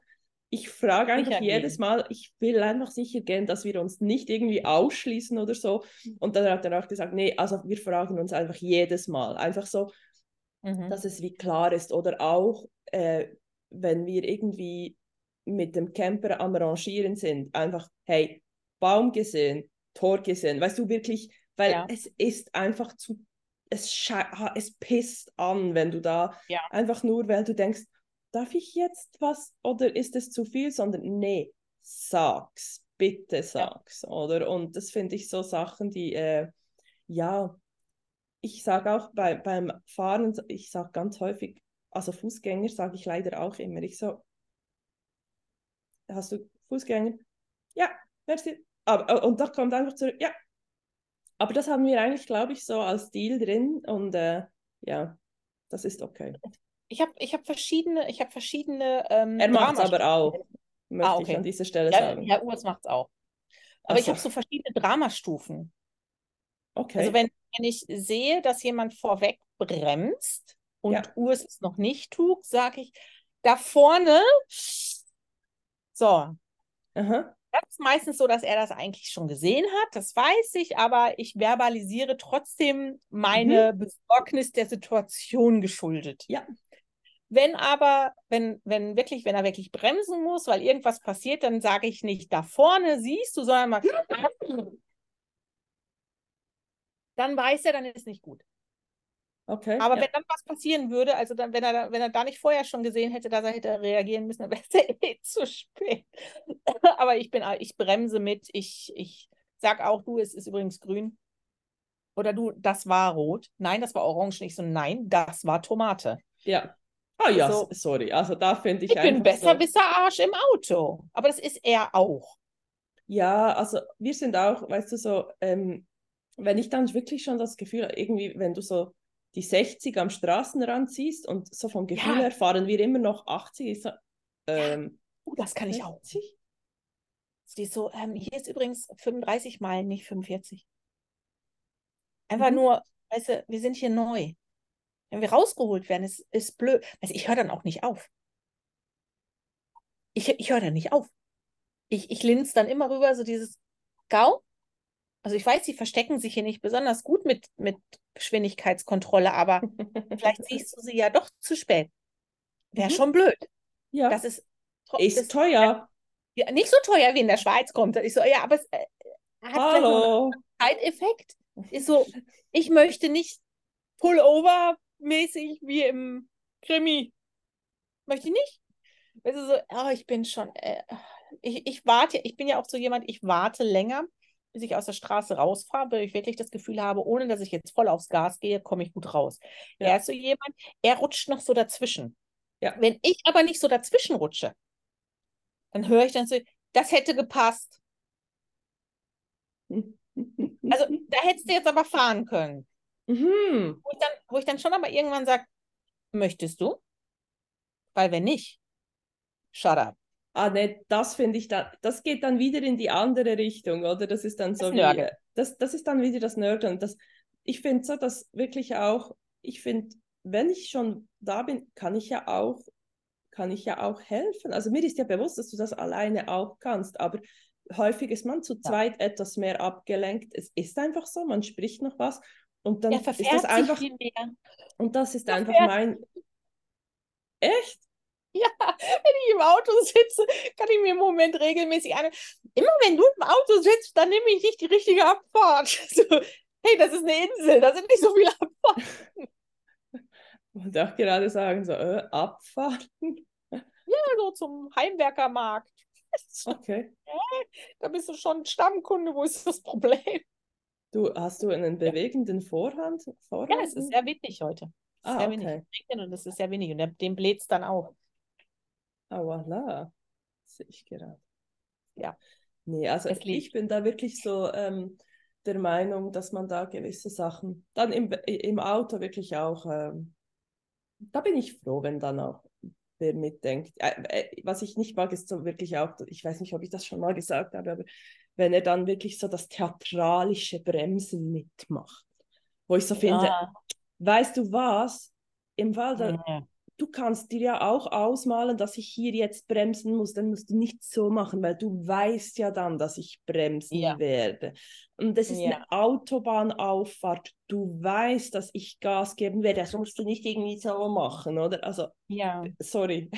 S2: ich frage einfach sicher jedes gehen. Mal, ich will einfach sicher gehen, dass wir uns nicht irgendwie ausschließen oder so. Und dann hat er auch gesagt, nee, also wir fragen uns einfach jedes Mal. Einfach so, mhm. dass es wie klar ist. Oder auch, äh, wenn wir irgendwie mit dem Camper am Rangieren sind, einfach, hey, Baum gesehen, Tor gesehen, weißt du wirklich, weil ja. es ist einfach zu, es, es pisst an, wenn du da ja. einfach nur, weil du denkst, darf ich jetzt was oder ist es zu viel, sondern nee, sag's, bitte sag's, ja. oder? Und das finde ich so Sachen, die, äh, ja, ich sage auch bei, beim Fahren, ich sage ganz häufig, also Fußgänger sage ich leider auch immer. Ich so, hast du Fußgänger? Ja, merci. Aber, und da kommt einfach zurück, ja. Aber das haben wir eigentlich, glaube ich, so als Deal drin und äh, ja, das ist okay.
S1: Ich habe ich hab verschiedene, ich habe verschiedene. Ähm,
S2: er macht es aber auch, möchte ah, okay. ich an dieser Stelle
S1: ja,
S2: sagen.
S1: Ja, Urs macht es auch. Aber so. ich habe so verschiedene Dramastufen. Okay. Also wenn, wenn ich sehe, dass jemand vorweg bremst, und ja. Urs es noch nicht tut, sage ich, da vorne, so. Aha. Das ist meistens so, dass er das eigentlich schon gesehen hat, das weiß ich, aber ich verbalisiere trotzdem meine mhm. Besorgnis der Situation geschuldet.
S2: Ja.
S1: Wenn aber, wenn, wenn wirklich, wenn er wirklich bremsen muss, weil irgendwas passiert, dann sage ich nicht, da vorne siehst du, sondern mal. dann weiß er, dann ist nicht gut.
S2: Okay.
S1: Aber ja. wenn dann was passieren würde, also dann, wenn er, wenn er da nicht vorher schon gesehen hätte, dass er hätte reagieren müssen, (laughs) dann wäre es eh zu spät. (laughs) Aber ich bin, ich bremse mit. Ich, ich sag auch, du, es ist übrigens grün. Oder du, das war rot. Nein, das war orange. Nicht so, nein, das war Tomate.
S2: Ja. Ah ja, also, sorry. Also da finde ich.
S1: Ich bin besser so... besser Arsch im Auto. Aber das ist er auch.
S2: Ja, also wir sind auch, weißt du, so, ähm, wenn ich dann wirklich schon das Gefühl, irgendwie, wenn du so die 60 am Straßenrand siehst und so vom Gefühl ja. her fahren wir immer noch 80. So, ähm,
S1: ja. uh, das kann 60? ich auch. Die so, ähm, hier ist übrigens 35 Meilen, nicht 45. Einfach mhm. nur, weißt du, wir sind hier neu. Wenn wir rausgeholt werden, ist, ist blöd. Also ich höre dann auch nicht auf. Ich, ich höre dann nicht auf. Ich, ich linse dann immer rüber, so dieses Gau, also ich weiß, sie verstecken sich hier nicht besonders gut mit, mit Geschwindigkeitskontrolle, aber (laughs) vielleicht siehst du sie ja doch zu spät. Wäre mhm. schon blöd.
S2: Ja.
S1: Das ist,
S2: ist das, teuer.
S1: Ja, nicht so teuer wie in der Schweiz kommt. Ich so, ja, aber es äh, hat
S2: Hallo.
S1: einen Zeiteffekt. Ist so, ich möchte nicht Pullover-mäßig wie im Krimi. Möchte ich nicht. Also so, oh, ich bin schon, äh, ich, ich warte, ich bin ja auch so jemand, ich warte länger bis ich aus der Straße rausfahre, weil ich wirklich das Gefühl habe, ohne dass ich jetzt voll aufs Gas gehe, komme ich gut raus.
S2: Ja.
S1: Er ist so jemand, er rutscht noch so dazwischen.
S2: Ja.
S1: Wenn ich aber nicht so dazwischen rutsche, dann höre ich dann so, das hätte gepasst. Also da hättest du jetzt aber fahren können.
S2: Mhm.
S1: Wo ich dann, wo ich dann schon aber irgendwann sage, möchtest du? Weil wenn nicht, shut up.
S2: Ah, ne, das finde ich dann, das geht dann wieder in die andere Richtung, oder? Das ist dann so
S1: Das
S2: wie, das, das ist dann wieder das Nörgeln. Das, ich finde so, dass wirklich auch, ich finde, wenn ich schon da bin, kann ich ja auch, kann ich ja auch helfen. Also mir ist ja bewusst, dass du das alleine auch kannst, aber häufig ist man zu zweit etwas mehr abgelenkt. Es ist einfach so, man spricht noch was und dann
S1: Er
S2: ist das einfach, und das ist einfach
S1: Verfährt
S2: mein, echt? (laughs)
S1: Ja, wenn ich im Auto sitze, kann ich mir im Moment regelmäßig an. Immer wenn du im Auto sitzt, dann nehme ich nicht die richtige Abfahrt. (laughs) So, hey, das ist eine Insel, da sind nicht so viele Abfahrten. (laughs)
S2: Und auch gerade sagen so, äh, Abfahrten?
S1: Ja, so zum Heimwerkermarkt.
S2: Okay.
S1: Da bist du schon Stammkunde, wo ist das Problem?
S2: Du, hast du einen bewegenden Vorhand? Vorhand?
S1: Ja, es ist sehr windig heute. Es ist
S2: Ah,
S1: sehr windig.
S2: okay.
S1: Regnet und es ist sehr windig und dem bläht es dann auch.
S2: Ah, voilà. Sehe ich gerade.
S1: Ja.
S2: Nee, also ich bin da wirklich so ähm, der Meinung, dass man da gewisse Sachen, dann im, im Auto wirklich auch, ähm, da bin ich froh, wenn dann auch wer mitdenkt. Äh, äh, was ich nicht mag, ist so wirklich auch, ich weiß nicht, ob ich das schon mal gesagt habe, aber wenn er dann wirklich so das theatralische Bremsen mitmacht, wo ich so finde,
S1: Ja.
S2: weißt du was, im Fall der,
S1: Ja.
S2: Du kannst dir ja auch ausmalen, dass ich hier jetzt bremsen muss, dann musst du nicht so machen, weil du weißt ja dann, dass ich bremsen
S1: Ja.
S2: werde. Und das ist
S1: Ja.
S2: eine Autobahnauffahrt. Du weißt, dass ich Gas geben werde, das musst du nicht irgendwie so machen, oder? Also,
S1: ja.
S2: sorry.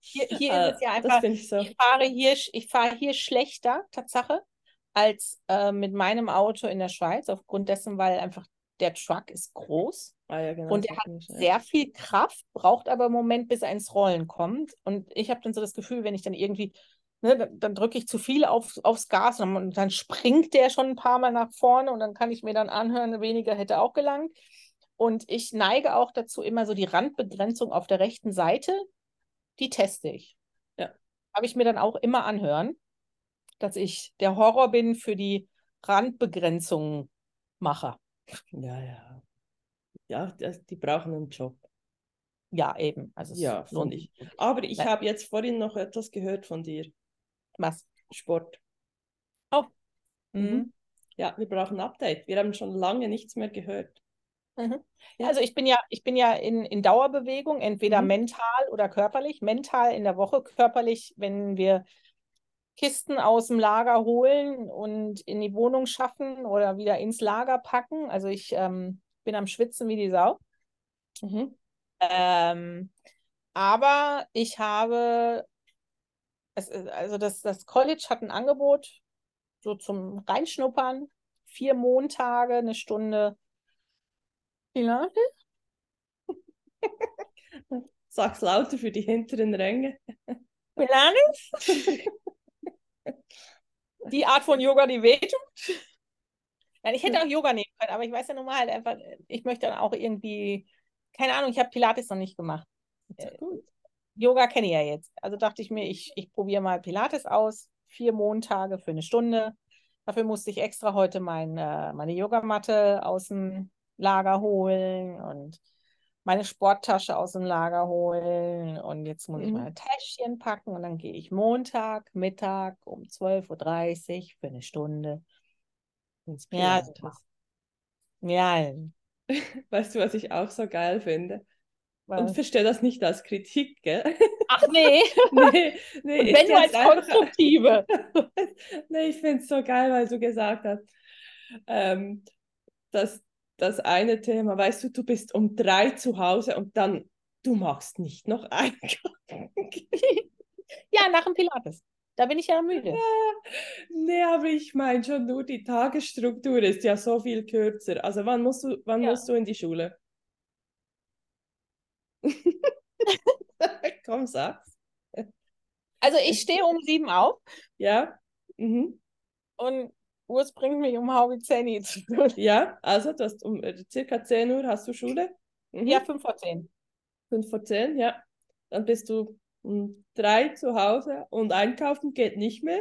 S1: Hier, hier
S2: Äh,
S1: ist es ja einfach,
S2: ich so.
S1: ich fahre hier, ich fahre hier schlechter, Tatsache, als äh, mit meinem Auto in der Schweiz, aufgrund dessen, weil einfach der Truck ist groß
S2: Ah, ja, genau,
S1: und er
S2: hat schon-
S1: sehr viel Kraft, braucht aber im Moment, bis er ins Rollen kommt. Und ich habe dann so das Gefühl, wenn ich dann irgendwie, ne, dann, dann drücke ich zu viel auf, aufs Gas und dann, und dann springt der schon ein paar Mal nach vorne und dann kann ich mir dann anhören, weniger hätte auch gelangt. Und ich neige auch dazu, immer so die Randbegrenzung auf der rechten Seite, die teste ich.
S2: Ja.
S1: Habe ich mir dann auch immer anhören, dass ich der Horror bin für die Randbegrenzungen Macher.
S2: Ja, ja. Ja, das, die brauchen einen Job.
S1: Ja, eben. Also
S2: Ja,
S1: lohnt
S2: ich. Aber ich habe jetzt vorhin noch etwas gehört von dir.
S1: Was?
S2: Sport.
S1: Mhm.
S2: Mhm. Ja, wir brauchen ein Update. Wir haben schon lange nichts mehr gehört.
S1: Mhm.
S2: Ja.
S1: Also ich bin ja, ich bin ja in, in Dauerbewegung, entweder
S2: Mhm.
S1: mental oder körperlich. Mental in der Woche, körperlich, wenn wir Kisten aus dem Lager holen und in die Wohnung schaffen oder wieder ins Lager packen. Also ich ähm, bin am Schwitzen wie die Sau.
S2: Mhm.
S1: Ähm, aber ich habe, es, also das, das College hat ein Angebot, so zum Reinschnuppern, vier Montage, eine Stunde Pilates. (laughs)
S2: Sag's lauter für die hinteren Ränge.
S1: Pilates? (laughs) Die Art von Yoga, die wehtut. Nein, ich hätte auch Yoga nehmen können, aber ich weiß ja nun mal halt einfach, ich möchte dann auch irgendwie, keine Ahnung, ich habe Pilates noch nicht gemacht.
S2: Ja, gut.
S1: Yoga kenne ich ja jetzt. Also dachte ich mir, ich, ich probiere mal Pilates aus. Vier Montage für eine Stunde. Dafür musste ich extra heute mein, äh, meine Yogamatte aus dem Lager holen und meine Sporttasche aus dem Lager holen. Und jetzt muss ich
S2: Mhm.
S1: meine Täschchen packen und dann gehe ich Montag, Mittag um 12.30 Uhr für eine Stunde. Ja,
S2: Pilates.
S1: Ja, (laughs)
S2: Weißt du, was ich auch so geil finde? Und
S1: was?
S2: verstehe das nicht als Kritik, gell?
S1: ach nee, (laughs)
S2: nee, nee,
S1: und wenn du als Konstruktive. (laughs)
S2: nee, ich finde es so geil, weil du gesagt hast, ähm, dass das eine Thema, weißt du, du bist um drei zu Hause und dann, du machst nicht noch Eingang.
S1: Ja, nach dem Pilates. Da bin ich ja müde.
S2: nee, aber ich meine schon nur, die Tagesstruktur ist ja so viel kürzer. Also wann musst du, wann
S1: Ja.
S2: musst du in die Schule? (laughs) Komm, sag's.
S1: Also ich stehe um sieben auf
S2: Ja? Mhm.
S1: und Uhr bringt mich um halb zehn zu tun.
S2: Ja, also du hast um äh, circa 10 Uhr hast du Schule?
S1: Mhm. Ja, fünf vor zehn.
S2: Fünf vor zehn, ja. Dann bist du um drei zu Hause und einkaufen geht nicht mehr.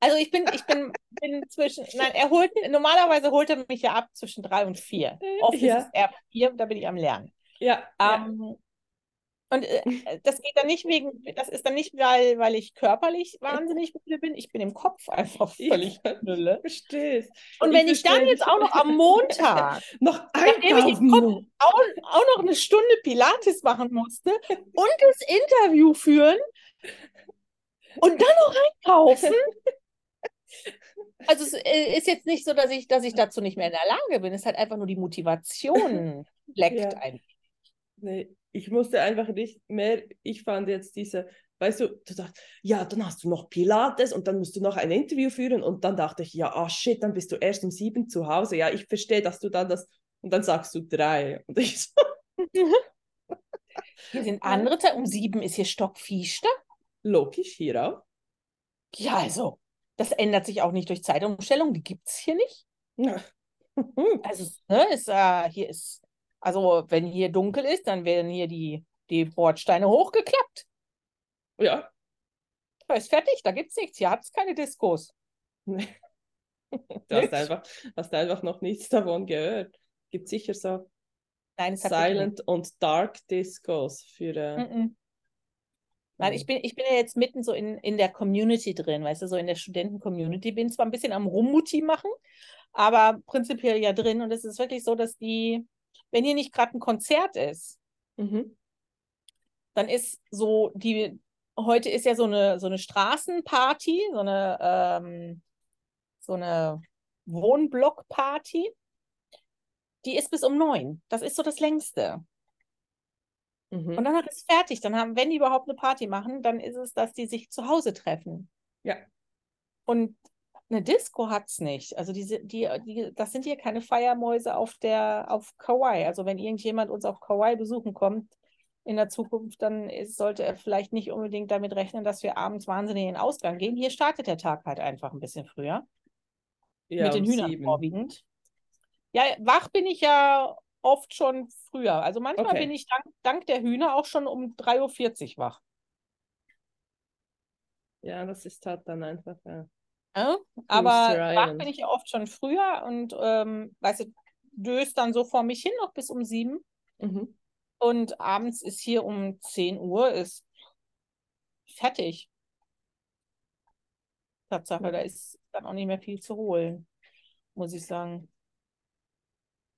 S1: Also ich bin, ich bin, bin zwischen, nein, er holt, normalerweise holt er mich ja ab zwischen drei und vier. Oft ja. ist es eher vier, da bin ich am Lernen.
S2: Ja.
S1: Ähm, ja. Und (laughs) äh, das geht dann nicht wegen, das ist dann nicht, weil, weil ich körperlich wahnsinnig müde bin. Ich bin im Kopf einfach völlig müde.
S2: Verstehst.
S1: Und wenn ich, ich dann jetzt auch noch am (laughs) Montag,
S2: noch
S1: nachdem ich im Kopf auch, auch noch eine Stunde Pilates machen musste und das Interview führen und dann noch einkaufen. (laughs) Also es äh, ist jetzt nicht so, dass ich, dass ich dazu nicht mehr in der Lage bin. Es ist halt einfach nur die Motivation leckt ja. ein.
S2: Nee, ich musste einfach nicht mehr, ich fand jetzt diese, weißt du, du sagst, ja, dann hast du noch Pilates und dann musst du noch ein Interview führen und dann dachte ich, ja, ah oh shit, dann bist du erst um sieben zu Hause. Ja, ich verstehe, dass du dann das, und dann sagst du drei. Und ich so. (laughs)
S1: Hier sind andere um sieben ist hier stockfiester.
S2: Logisch, hier auch.
S1: Ja, also, das ändert sich auch nicht durch Zeitumstellung, die gibt es hier nicht. Ja. (laughs) also, ne, ist, äh, hier ist also, wenn hier dunkel ist, dann werden hier die, die Bordsteine hochgeklappt.
S2: Ja.
S1: Da ist fertig, da gibt es nichts. Hier hat es keine Diskos.
S2: du hast (laughs) einfach, hast einfach noch nichts davon gehört. Gibt sicher so Nein, Silent und Dark Discos für. Äh, mm
S1: -mm. Nein, ich bin, ich bin ja jetzt mitten so in, in der Community drin, weißt du, so in der Studenten-Community. Bin zwar ein bisschen am Rummuti machen, aber prinzipiell ja drin. Und es ist wirklich so, dass die, wenn hier nicht gerade ein Konzert ist, mhm. dann ist so die, heute ist ja so eine, so eine Straßenparty, so eine, ähm, so eine Wohnblockparty. Die ist bis um neun. Das ist so das längste. Mhm. Und dann ist es fertig. Dann haben, wenn die überhaupt eine Party machen, dann ist es, dass die sich zu Hause treffen.
S2: Ja.
S1: Und eine Disco hat es nicht. Also diese, die, die, das sind hier keine Feiermäuse auf der, auf Kauai. Also wenn irgendjemand uns auf Kauai besuchen kommt in der Zukunft, dann ist, sollte er vielleicht nicht unbedingt damit rechnen, dass wir abends wahnsinnig in den Ausgang gehen. Hier startet der Tag halt einfach ein bisschen früher. Ja, mit den um Hühnern sieben. vorwiegend. Ja, wach bin ich ja oft schon früher. Also manchmal okay. bin ich dank, dank der Hühner auch schon um 3.40 Uhr wach.
S2: Ja, das ist halt dann einfach. Ja.
S1: Ja? Aber wach bin ich ja oft schon früher und ähm, weißt du, döst dann so vor mich hin noch bis um sieben. Mhm. Und abends ist hier um 10 Uhr ist fertig. Tatsache, da ist dann auch nicht mehr viel zu holen, muss ich sagen.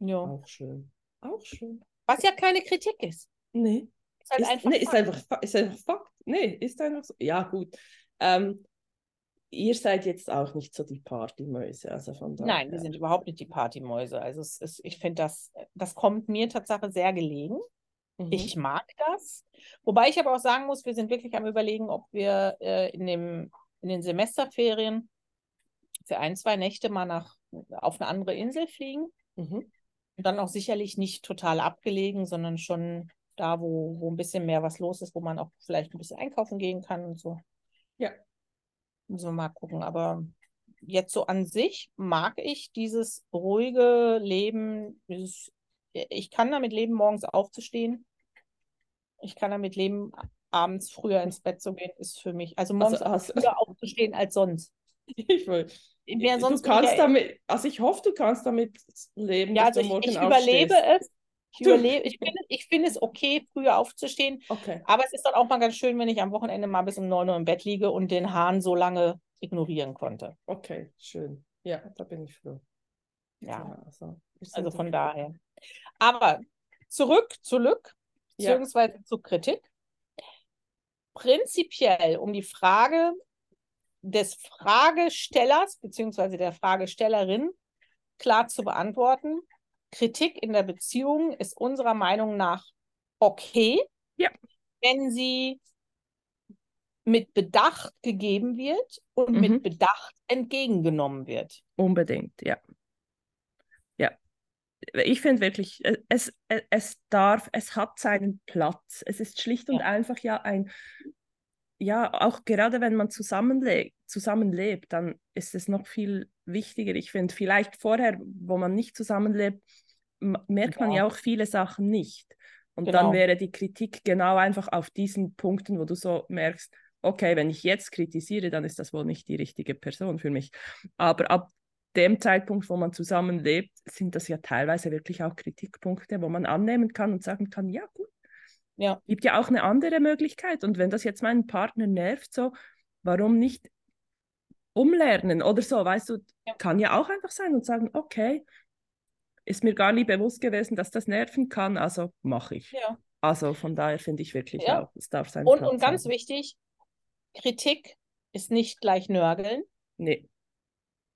S2: Ja. Auch schön. Auch schön.
S1: Was ja keine Kritik ist.
S2: Nee. Ist halt ist, einfach, nee, ist einfach, ist einfach Fakt. Nee, ist einfach so. Ja, gut. Ähm, ihr seid jetzt auch nicht so die Partymäuse. Also von
S1: Nein, wir sind überhaupt nicht die Partymäuse. Also es ist, ich finde, das, das kommt mir tatsächlich sehr gelegen. Mhm. Ich mag das. Wobei ich aber auch sagen muss, wir sind wirklich am überlegen, ob wir äh, in, dem, in den Semesterferien für ein, zwei Nächte mal nach, auf eine andere Insel fliegen. Mhm. Und dann auch sicherlich nicht total abgelegen, sondern schon da, wo, wo ein bisschen mehr was los ist, wo man auch vielleicht ein bisschen einkaufen gehen kann und so.
S2: Ja,
S1: Müssen wir mal gucken. Aber jetzt so an sich mag ich dieses ruhige Leben. Dieses, ich kann damit leben, morgens aufzustehen. Ich kann damit leben, abends früher ins Bett zu gehen, ist für mich. Also morgens also, früher aufzustehen als sonst. (laughs)
S2: Ich will. Wer sonst du kannst damit, also ich hoffe, du kannst damit leben,
S1: ja, also ich, ich überlebe es. Ich, überlebe, ich finde ich find es okay, früher aufzustehen.
S2: Okay.
S1: Aber es ist dann auch mal ganz schön, wenn ich am Wochenende mal bis um 9 Uhr im Bett liege und den Hahn so lange ignorieren konnte.
S2: Okay, schön. Ja, da bin ich froh.
S1: Ja, ja also, also von daher. Aber zurück zu Lück, beziehungsweise ja. zu Kritik. Prinzipiell um die Frage des Fragestellers, beziehungsweise der Fragestellerin klar zu beantworten, Kritik in der Beziehung ist unserer Meinung nach okay,
S2: ja.
S1: wenn sie mit Bedacht gegeben wird und mhm. mit Bedacht entgegengenommen wird.
S2: Unbedingt, ja. Ja. Ich finde wirklich, es, es darf, es hat seinen Platz. Es ist schlicht und ja. einfach ja ein, ja, auch gerade wenn man zusammenlebt, zusammenlebt, dann ist es noch viel wichtiger. Ich finde, vielleicht vorher, wo man nicht zusammenlebt, merkt man ja auch viele Sachen nicht. Und genau. dann wäre die Kritik genau einfach auf diesen Punkten, wo du so merkst, okay, wenn ich jetzt kritisiere, dann ist das wohl nicht die richtige Person für mich. Aber ab dem Zeitpunkt, wo man zusammenlebt, sind das ja teilweise wirklich auch Kritikpunkte, wo man annehmen kann und sagen kann, ja gut. Ja. Gibt ja auch eine andere Möglichkeit. Und wenn das jetzt meinen Partner nervt, so, warum nicht umlernen oder so, weißt du, ja. kann ja auch einfach sein und sagen, okay, ist mir gar nie bewusst gewesen, dass das nerven kann, also mache ich. Ja. Also von daher finde ich wirklich ja. auch, es darf sein.
S1: Und, und ganz haben. wichtig, Kritik ist nicht gleich Nörgeln.
S2: Nee.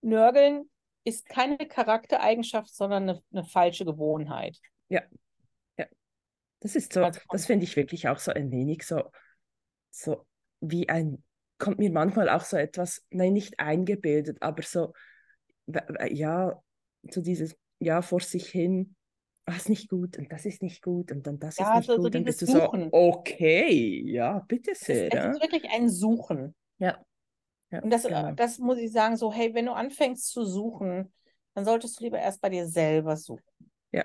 S1: Nörgeln ist keine Charaktereigenschaft, sondern eine, eine falsche Gewohnheit.
S2: Ja. ja. Das ist so, also, das finde ich wirklich auch so ein wenig so, so wie ein, kommt mir manchmal auch so etwas, nein, nicht eingebildet, aber so, ja, so dieses, ja, vor sich hin, das ist nicht gut und das ist nicht gut und dann das ja, ist nicht so, gut. So dann bist du Suchen. so, okay, ja, bitte sehr.
S1: Es ist, es ist wirklich ein Suchen.
S2: Ja.
S1: ja und das, äh, genau. das muss ich sagen, so, hey, wenn du anfängst zu suchen, dann solltest du lieber erst bei dir selber suchen.
S2: Ja.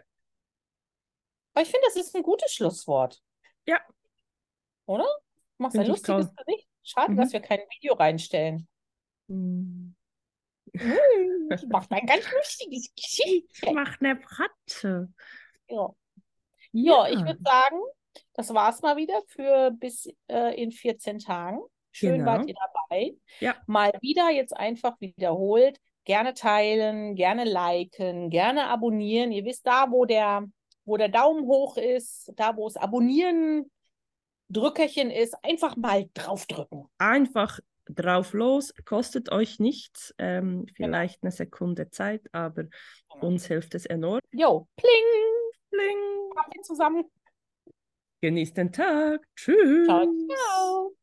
S1: Aber ich finde, das ist ein gutes Schlusswort.
S2: Ja.
S1: Oder? Du machst ein lustiges Gesicht. Schade, mhm. dass wir kein Video reinstellen. Mhm. Ich mache ein ganz lustiges Gesicht.
S2: Ich mache eine Bratze.
S1: Ja. ja. ja, ich würde sagen, das war es mal wieder für bis äh, in 14 Tagen. Schön genau. wart ihr dabei.
S2: Ja.
S1: Mal wieder jetzt einfach wiederholt. Gerne teilen, gerne liken, gerne abonnieren. Ihr wisst da, wo der, wo der Daumen hoch ist, da wo es Abonnieren Drückerchen ist, einfach mal draufdrücken.
S2: Einfach drauf los, kostet euch nichts, ähm, vielleicht eine Sekunde Zeit, aber uns hilft es enorm.
S1: Jo, pling, pling. Kaffee zusammen.
S2: Genießt den Tag. Tschüss.
S1: Ciao, ciao.